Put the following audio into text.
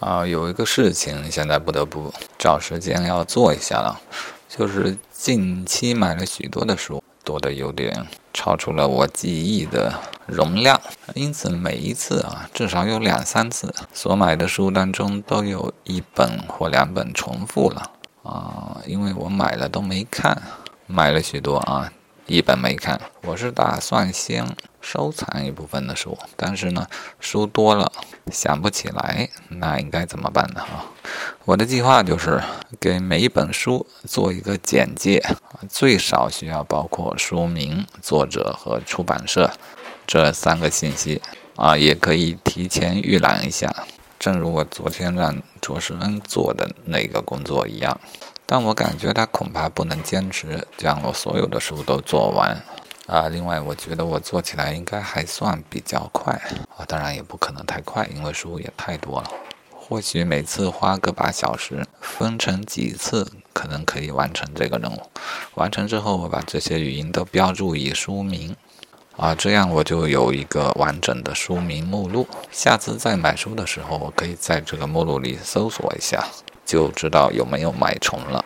啊，有一个事情现在不得不找时间要做一下了，就是近期买了许多的书，多的有点超出了我记忆的容量，因此每一次啊，至少有两三次所买的书当中都有一本或两本重复了。啊，因为我买了都没看，买了许多啊。一本没看，我是打算先收藏一部分的书，但是呢，书多了想不起来，那应该怎么办呢？啊，我的计划就是给每一本书做一个简介，最少需要包括书名、作者和出版社这三个信息啊，也可以提前预览一下，正如我昨天让卓世恩做的那个工作一样。但我感觉他恐怕不能坚持将我所有的书都做完啊！另外，我觉得我做起来应该还算比较快啊，当然也不可能太快，因为书也太多了。或许每次花个把小时，分成几次，可能可以完成这个任务。完成之后，我把这些语音都标注以书名啊，这样我就有一个完整的书名目录。下次再买书的时候，我可以在这个目录里搜索一下。就知道有没有买重了。